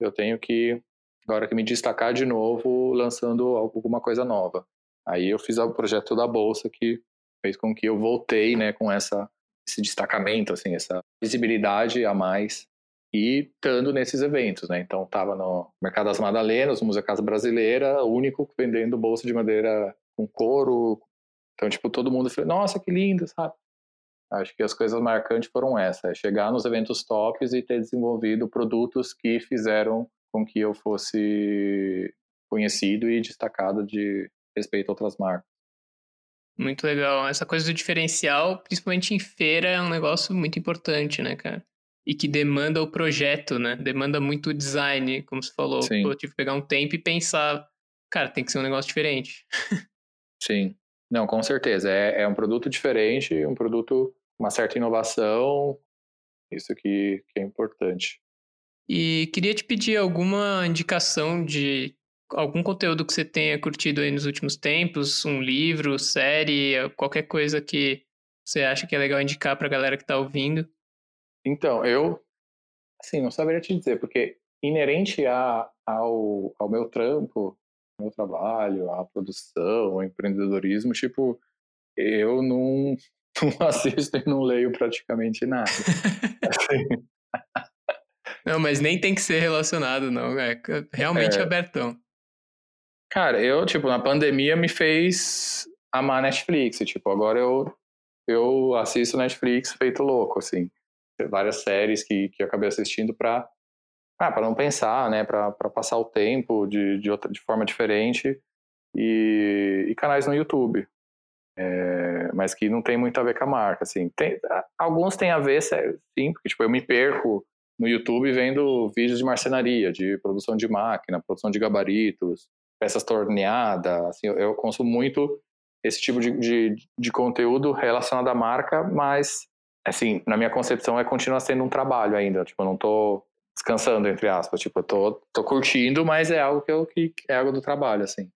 Eu tenho que agora que me destacar de novo, lançando alguma coisa nova. Aí eu fiz o projeto da bolsa que fez com que eu voltei, né, com essa esse destacamento, assim, essa visibilidade a mais e estando nesses eventos, né? Então tava no Mercado das Madalenas, no Museu Casa Brasileira, único vendendo bolsa de madeira com couro. Então, tipo, todo mundo falou, nossa, que lindo, sabe? Acho que as coisas marcantes foram essas, é chegar nos eventos tops e ter desenvolvido produtos que fizeram com que eu fosse conhecido e destacado de respeito a outras marcas. Muito legal. Essa coisa do diferencial, principalmente em feira, é um negócio muito importante, né, cara? E que demanda o projeto, né? Demanda muito o design, como você falou. Sim. Eu tive que pegar um tempo e pensar, cara, tem que ser um negócio diferente. Sim. Não, com certeza. É, é um produto diferente, um produto uma certa inovação. Isso que, que é importante. E queria te pedir alguma indicação de algum conteúdo que você tenha curtido aí nos últimos tempos, um livro, série, qualquer coisa que você acha que é legal indicar para a galera que está ouvindo. Então, eu, assim, não saberia te dizer, porque inerente a, ao, ao meu trampo, meu trabalho, a produção, o empreendedorismo, tipo, eu não, não assisto e não leio praticamente nada. assim, não, mas nem tem que ser relacionado, não. É realmente é. abertão. Cara, eu, tipo, na pandemia me fez amar Netflix. Tipo, agora eu, eu assisto Netflix feito louco, assim. Várias séries que, que eu acabei assistindo pra, ah, pra não pensar, né? Pra, pra passar o tempo de, de, outra, de forma diferente. E, e canais no YouTube. É, mas que não tem muito a ver com a marca, assim. Tem, alguns têm a ver, sim, porque, tipo, eu me perco no YouTube vendo vídeos de marcenaria, de produção de máquina, produção de gabaritos, peças torneadas. Assim, eu, eu consumo muito esse tipo de, de, de, conteúdo relacionado à marca, mas, assim, na minha concepção, é continua sendo um trabalho ainda. Tipo, eu não estou descansando, entre aspas. Tipo, eu tô, tô curtindo, mas é algo que, eu, que é algo do trabalho, assim.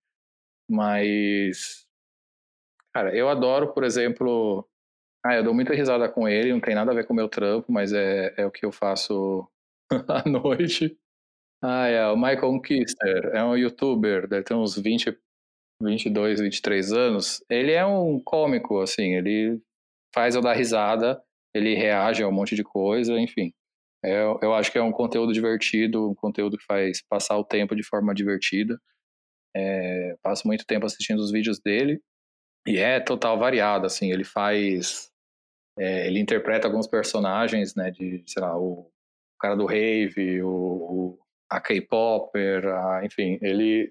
Mas, cara, eu adoro, por exemplo, ah, eu dou muita risada com ele, não tem nada a ver com o meu trampo, mas é, é o que eu faço à noite. Ah, é, o Michael Kister é um youtuber, deve ter uns 20, 22, 23 anos. Ele é um cômico, assim, ele faz eu dar risada, ele reage a um monte de coisa, enfim. É, eu acho que é um conteúdo divertido, um conteúdo que faz passar o tempo de forma divertida. É, passo muito tempo assistindo os vídeos dele e é total variado, assim, ele faz é, ele interpreta alguns personagens, né, de, sei lá, o cara do rave, o, o a K-popper, enfim, ele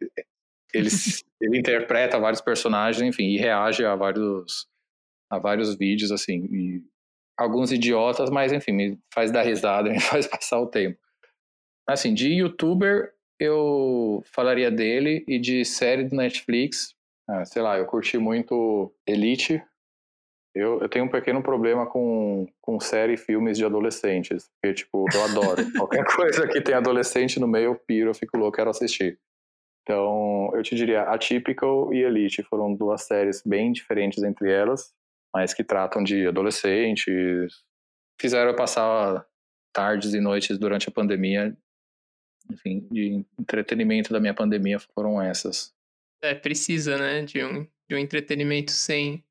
ele, ele interpreta vários personagens, enfim, e reage a vários a vários vídeos assim, e alguns idiotas, mas enfim, me faz dar risada, me faz passar o tempo. Assim, de youtuber eu falaria dele e de série do Netflix, ah, sei lá, eu curti muito Elite, eu, eu tenho um pequeno problema com, com série e filmes de adolescentes. Porque, tipo, eu adoro. Qualquer coisa que tem adolescente no meio, eu piro, eu fico louco, quero assistir. Então, eu te diria, Atypical e Elite foram duas séries bem diferentes entre elas, mas que tratam de adolescentes. Fizeram eu passar tardes e noites durante a pandemia. Enfim, de entretenimento da minha pandemia foram essas. É, precisa, né, de um, de um entretenimento sem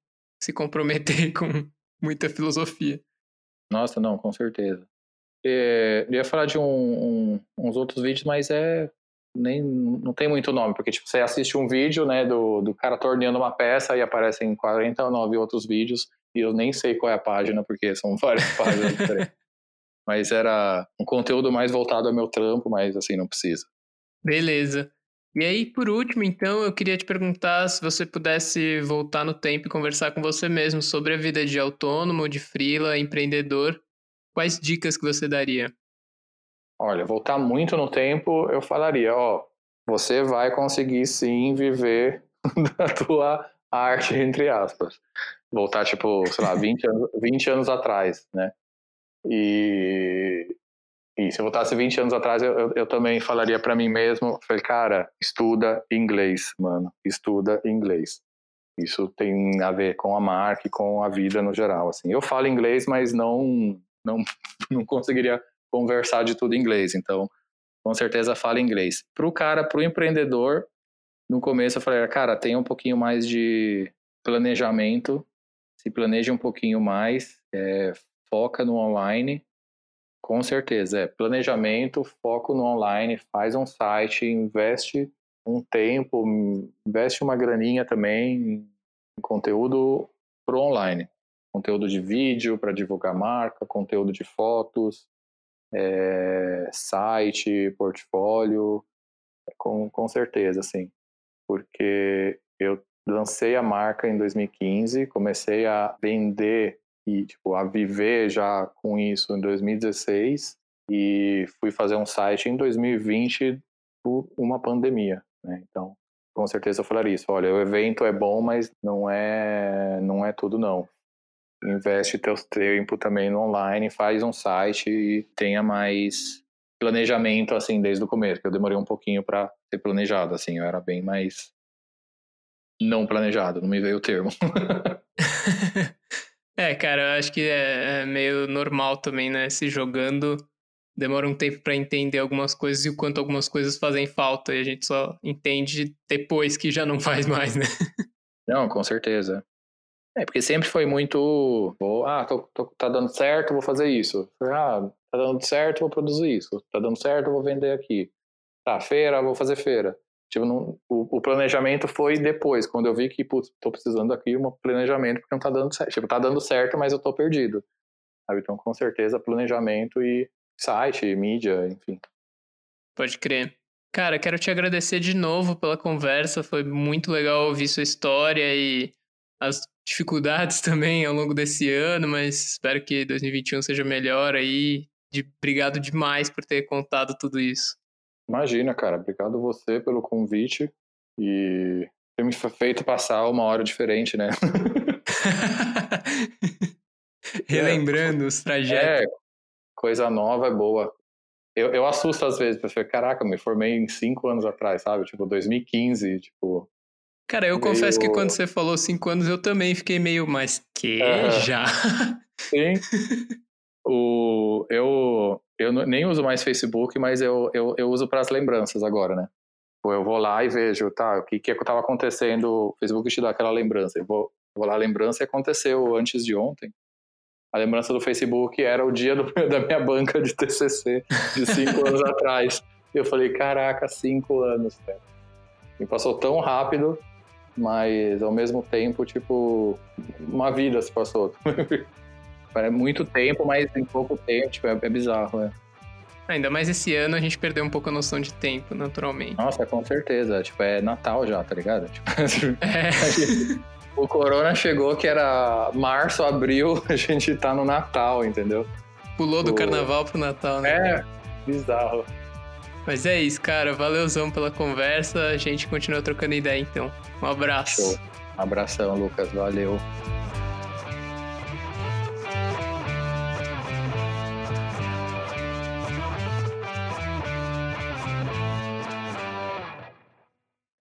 se comprometer com muita filosofia. Nossa, não, com certeza. É, eu ia falar de um, um, uns outros vídeos, mas é nem não tem muito nome, porque tipo, você assiste um vídeo né, do, do cara torneando uma peça e aparecem 49 outros vídeos e eu nem sei qual é a página, porque são várias páginas diferentes. Mas era um conteúdo mais voltado ao meu trampo, mas assim, não precisa. Beleza. E aí, por último, então, eu queria te perguntar se você pudesse voltar no tempo e conversar com você mesmo sobre a vida de autônomo, de freela, empreendedor, quais dicas que você daria? Olha, voltar muito no tempo, eu falaria, ó, você vai conseguir sim viver da tua arte, entre aspas. Voltar, tipo, sei lá, 20 anos, 20 anos atrás, né? E, e se eu voltasse 20 anos atrás, eu, eu, eu também falaria para mim mesmo, falei, cara, estuda inglês, mano, estuda inglês. Isso tem a ver com a marca e com a vida no geral, assim. Eu falo inglês, mas não não não conseguiria conversar de tudo em inglês, então com certeza fala inglês. Para o cara, para o empreendedor, no começo eu falei, cara, tem um pouquinho mais de planejamento, se planeja um pouquinho mais, é, foca no online, com certeza, é planejamento, foco no online, faz um site, investe um tempo, investe uma graninha também em conteúdo pro online. Conteúdo de vídeo para divulgar marca, conteúdo de fotos, é, site, portfólio, com, com certeza, assim. Porque eu lancei a marca em 2015, comecei a vender e tipo, a viver já com isso em 2016 e fui fazer um site em 2020 por uma pandemia, né? Então, com certeza eu falaria isso. Olha, o evento é bom, mas não é não é tudo não. Investe teu tempo também no online, faz um site e tenha mais planejamento assim desde o começo. Que eu demorei um pouquinho para ser planejado, assim, eu era bem mais não planejado, não me veio o termo. é, cara, eu acho que é, é, meio normal também, né? Se jogando, demora um tempo para entender algumas coisas e o quanto algumas coisas fazem falta e a gente só entende depois que já não faz mais, né? Não, com certeza. É, porque sempre foi muito. Ah, tô, tô, tá dando certo, vou fazer isso. Ah, tá dando certo, vou produzir isso. Tá dando certo, vou vender aqui. Tá, feira, vou fazer feira. Tipo, não, o, o, planejamento foi depois, quando eu vi que, putz, tô precisando aqui um planejamento porque não tá dando certo. Tipo, tá dando certo, mas eu tô perdido. Sabe? Então, com certeza, planejamento e site, mídia, enfim. Pode crer. Cara, quero te agradecer de novo pela conversa. Foi muito legal ouvir sua história e as dificuldades também ao longo desse ano, mas espero que 2021 seja melhor aí. De, obrigado demais por ter contado tudo isso. Imagina, cara. Obrigado você pelo convite e ter me feito passar uma hora diferente, né? Relembrando é, os trajetos. É, coisa nova é boa. Eu, eu assusto às vezes, porque, caraca, me formei em cinco anos atrás, sabe? Tipo, 2015, tipo... Cara, eu meio... confesso que quando você falou cinco anos, eu também fiquei meio, mas que já? Sim. o, eu, eu nem uso mais Facebook, mas eu, eu, eu uso para as lembranças agora, né? Eu vou lá e vejo, tá, o que que estava acontecendo, o Facebook te dá aquela lembrança. Eu vou, vou lá, a lembrança aconteceu antes de ontem. A lembrança do Facebook era o dia do, da minha banca de TCC, de cinco anos atrás. Eu falei, caraca, cinco anos, cara. E passou tão rápido, mas ao mesmo tempo, tipo, uma vida se passou. É muito tempo, mas em pouco tempo, tipo, é, é bizarro, né? Ainda mais esse ano a gente perdeu um pouco a noção de tempo, naturalmente. Nossa, com certeza. Tipo, é Natal já, tá ligado? Tipo, é. o Corona chegou que era março, abril, a gente tá no Natal, entendeu? Pulou do o... carnaval pro Natal, né? É, bizarro. Mas é isso, cara. Valeuzão pela conversa. A gente continua trocando ideia então. Um abraço. Show. Um abração, Lucas. Valeu.